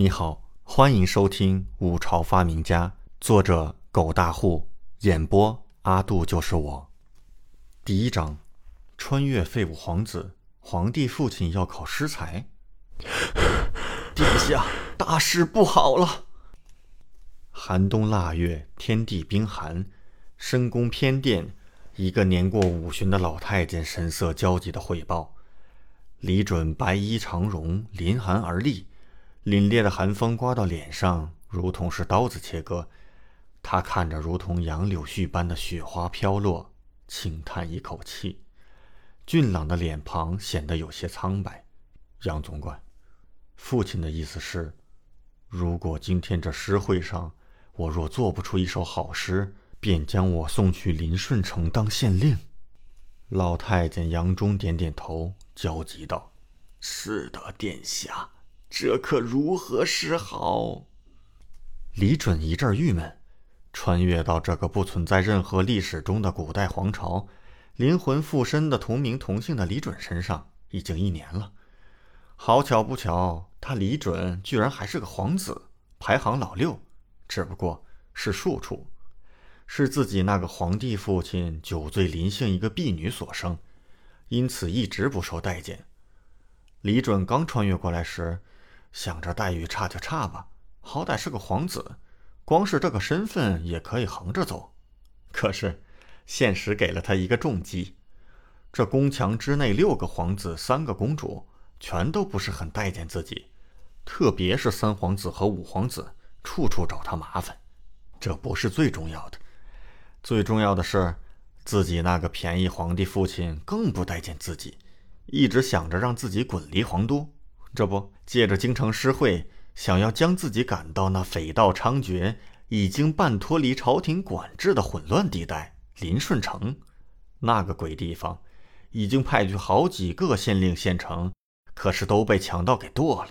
你好，欢迎收听《五朝发明家》，作者狗大户，演播阿杜就是我。第一章：穿越废物皇子，皇帝父亲要考诗才。殿下，大事不好了！寒冬腊月，天地冰寒，深宫偏殿，一个年过五旬的老太监神色焦急的汇报：李准白衣长容，临寒而立。凛冽的寒风刮到脸上，如同是刀子切割。他看着如同杨柳絮般的雪花飘落，轻叹一口气，俊朗的脸庞显得有些苍白。杨总管，父亲的意思是，如果今天这诗会上我若做不出一首好诗，便将我送去临顺城当县令。老太监杨忠点点头，焦急道：“是的，殿下。”这可如何是好？李准一阵郁闷。穿越到这个不存在任何历史中的古代皇朝，灵魂附身的同名同姓的李准身上，已经一年了。好巧不巧，他李准居然还是个皇子，排行老六，只不过是庶出，是自己那个皇帝父亲酒醉临幸一个婢女所生，因此一直不受待见。李准刚穿越过来时。想着待遇差就差吧，好歹是个皇子，光是这个身份也可以横着走。可是，现实给了他一个重击：这宫墙之内，六个皇子，三个公主，全都不是很待见自己，特别是三皇子和五皇子，处处找他麻烦。这不是最重要的，最重要的是，自己那个便宜皇帝父亲更不待见自己，一直想着让自己滚离皇都。这不，借着京城诗会，想要将自己赶到那匪盗猖獗、已经半脱离朝廷管制的混乱地带——临顺城，那个鬼地方，已经派去好几个县令县城，可是都被强盗给剁了。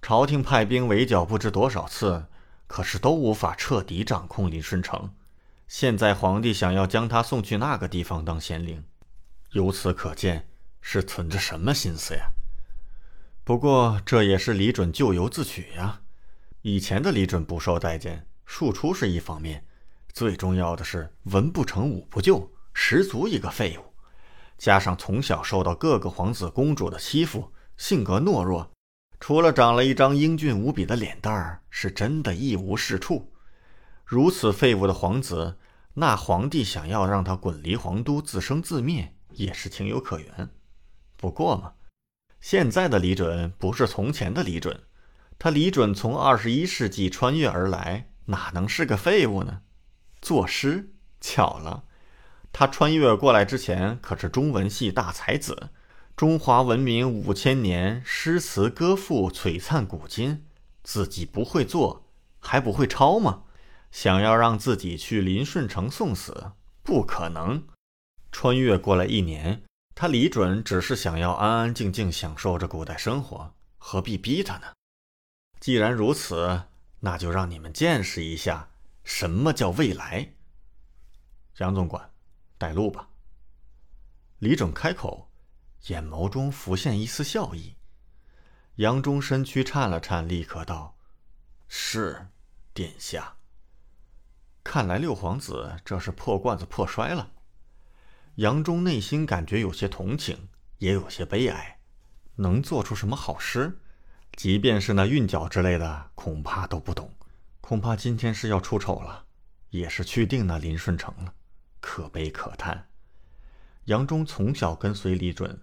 朝廷派兵围剿不知多少次，可是都无法彻底掌控临顺城。现在皇帝想要将他送去那个地方当县令，由此可见，是存着什么心思呀？不过这也是李准咎由自取呀。以前的李准不受待见，庶出是一方面，最重要的是文不成武不就，十足一个废物。加上从小受到各个皇子公主的欺负，性格懦弱，除了长了一张英俊无比的脸蛋儿，是真的一无是处。如此废物的皇子，那皇帝想要让他滚离皇都，自生自灭，也是情有可原。不过嘛。现在的李准不是从前的李准，他李准从二十一世纪穿越而来，哪能是个废物呢？作诗巧了，他穿越过来之前可是中文系大才子，中华文明五千年，诗词歌赋璀璨古今，自己不会做，还不会抄吗？想要让自己去林顺城送死，不可能。穿越过来一年。他李准只是想要安安静静享受着古代生活，何必逼他呢？既然如此，那就让你们见识一下什么叫未来。杨总管，带路吧。李准开口，眼眸中浮现一丝笑意。杨忠身躯颤了颤，立刻道：“是，殿下。”看来六皇子这是破罐子破摔了。杨忠内心感觉有些同情，也有些悲哀。能做出什么好诗？即便是那韵脚之类的，恐怕都不懂。恐怕今天是要出丑了，也是去定那林顺城了，可悲可叹。杨忠从小跟随李准，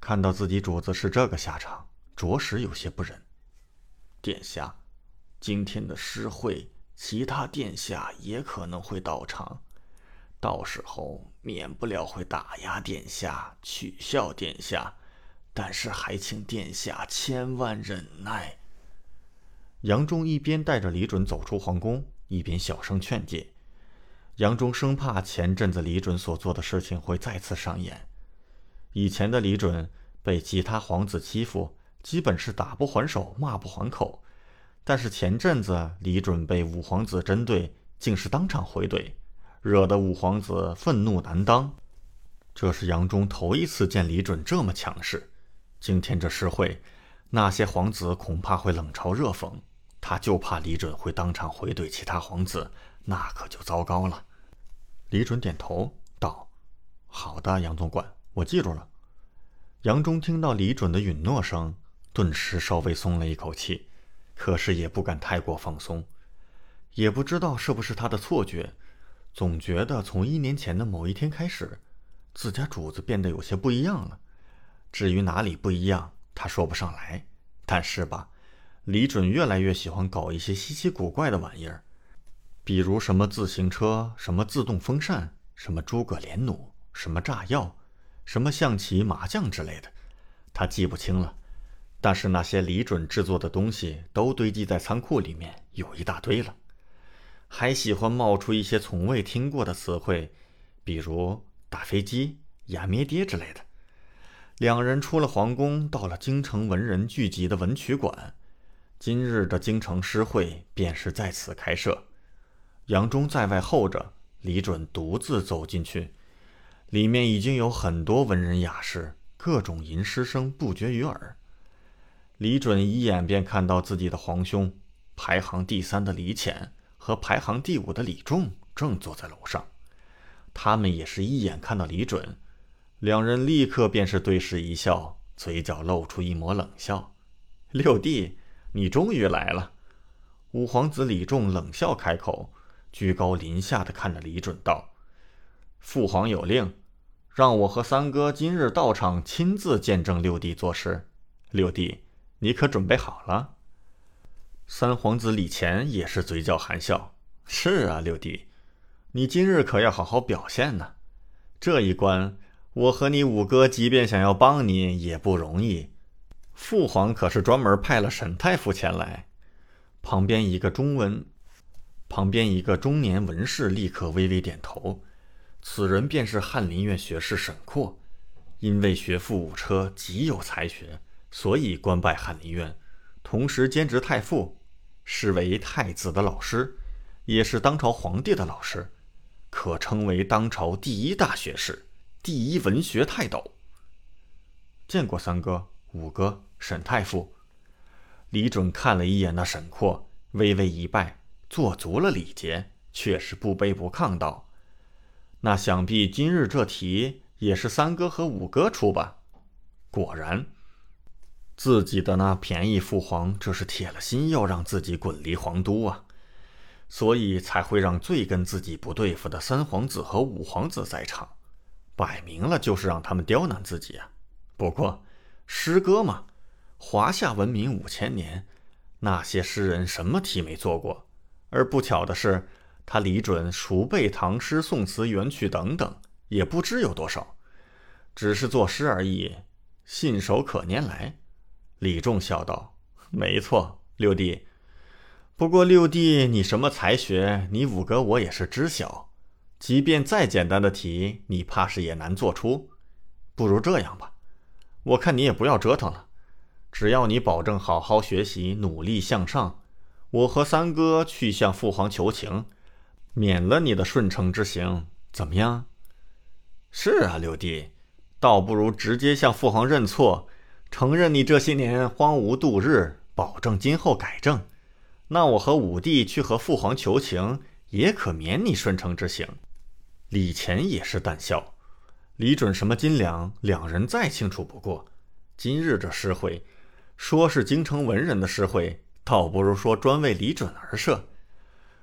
看到自己主子是这个下场，着实有些不忍。殿下，今天的诗会，其他殿下也可能会到场。到时候免不了会打压殿下，取笑殿下，但是还请殿下千万忍耐。杨忠一边带着李准走出皇宫，一边小声劝诫。杨忠生怕前阵子李准所做的事情会再次上演。以前的李准被其他皇子欺负，基本是打不还手，骂不还口。但是前阵子李准被五皇子针对，竟是当场回怼。惹得五皇子愤怒难当，这是杨忠头一次见李准这么强势。今天这诗会，那些皇子恐怕会冷嘲热讽，他就怕李准会当场回怼其他皇子，那可就糟糕了。李准点头道：“好的，杨总管，我记住了。”杨忠听到李准的允诺声，顿时稍微松了一口气，可是也不敢太过放松。也不知道是不是他的错觉，总觉得从一年前的某一天开始，自家主子变得有些不一样了。至于哪里不一样，他说不上来。但是吧，李准越来越喜欢搞一些稀奇古怪的玩意儿，比如什么自行车、什么自动风扇、什么诸葛连弩、什么炸药、什么象棋、麻将之类的，他记不清了。但是那些李准制作的东西都堆积在仓库里面，有一大堆了。还喜欢冒出一些从未听过的词汇，比如打飞机、压咩爹之类的。两人出了皇宫，到了京城文人聚集的文曲馆。今日的京城诗会便是在此开设。杨忠在外候着，李准独自走进去。里面已经有很多文人雅士，各种吟诗声不绝于耳。李准一眼便看到自己的皇兄，排行第三的李潜。和排行第五的李仲正坐在楼上，他们也是一眼看到李准，两人立刻便是对视一笑，嘴角露出一抹冷笑。六弟，你终于来了。五皇子李仲冷笑开口，居高临下的看着李准道：“父皇有令，让我和三哥今日到场，亲自见证六弟做事。六弟，你可准备好了？”三皇子李乾也是嘴角含笑：“是啊，六弟，你今日可要好好表现呢。这一关，我和你五哥即便想要帮你也不容易。父皇可是专门派了沈太傅前来。”旁边一个中文，旁边一个中年文士立刻微微点头：“此人便是翰林院学士沈括，因为学富五车，极有才学，所以官拜翰林院，同时兼职太傅。”是为太子的老师，也是当朝皇帝的老师，可称为当朝第一大学士、第一文学泰斗。见过三哥、五哥、沈太傅。李准看了一眼那沈括，微微一拜，做足了礼节，却是不卑不亢道：“那想必今日这题也是三哥和五哥出吧？”果然。自己的那便宜父皇，这是铁了心要让自己滚离皇都啊，所以才会让最跟自己不对付的三皇子和五皇子在场，摆明了就是让他们刁难自己啊。不过，诗歌嘛，华夏文明五千年，那些诗人什么题没做过？而不巧的是，他李准熟背唐诗、宋词、元曲等等，也不知有多少，只是作诗而已，信手可拈来。李仲笑道：“没错，六弟。不过六弟，你什么才学？你五哥我也是知晓。即便再简单的题，你怕是也难做出。不如这样吧，我看你也不要折腾了。只要你保证好好学习，努力向上，我和三哥去向父皇求情，免了你的顺承之刑，怎么样？是啊，六弟，倒不如直接向父皇认错。”承认你这些年荒芜度日，保证今后改正。那我和五弟去和父皇求情，也可免你顺承之刑。李乾也是淡笑。李准什么斤两，两人再清楚不过。今日这诗会，说是京城文人的诗会，倒不如说专为李准而设。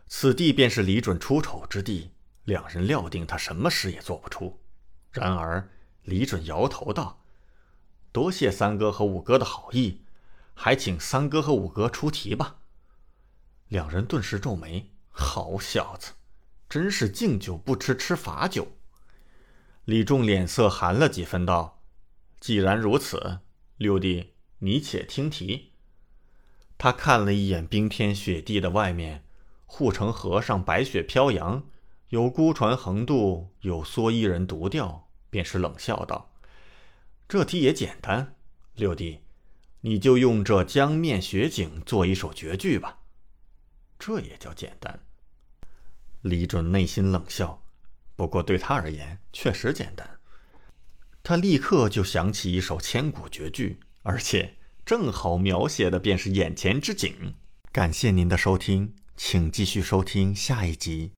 此地便是李准出丑之地，两人料定他什么诗也做不出。然而李准摇头道。多谢三哥和五哥的好意，还请三哥和五哥出题吧。两人顿时皱眉：“好小子，真是敬酒不吃吃罚酒。”李仲脸色寒了几分，道：“既然如此，六弟，你且听题。”他看了一眼冰天雪地的外面，护城河上白雪飘扬，有孤船横渡，有蓑衣人独钓，便是冷笑道。这题也简单，六弟，你就用这江面雪景做一首绝句吧。这也叫简单。李准内心冷笑，不过对他而言确实简单。他立刻就想起一首千古绝句，而且正好描写的便是眼前之景。感谢您的收听，请继续收听下一集。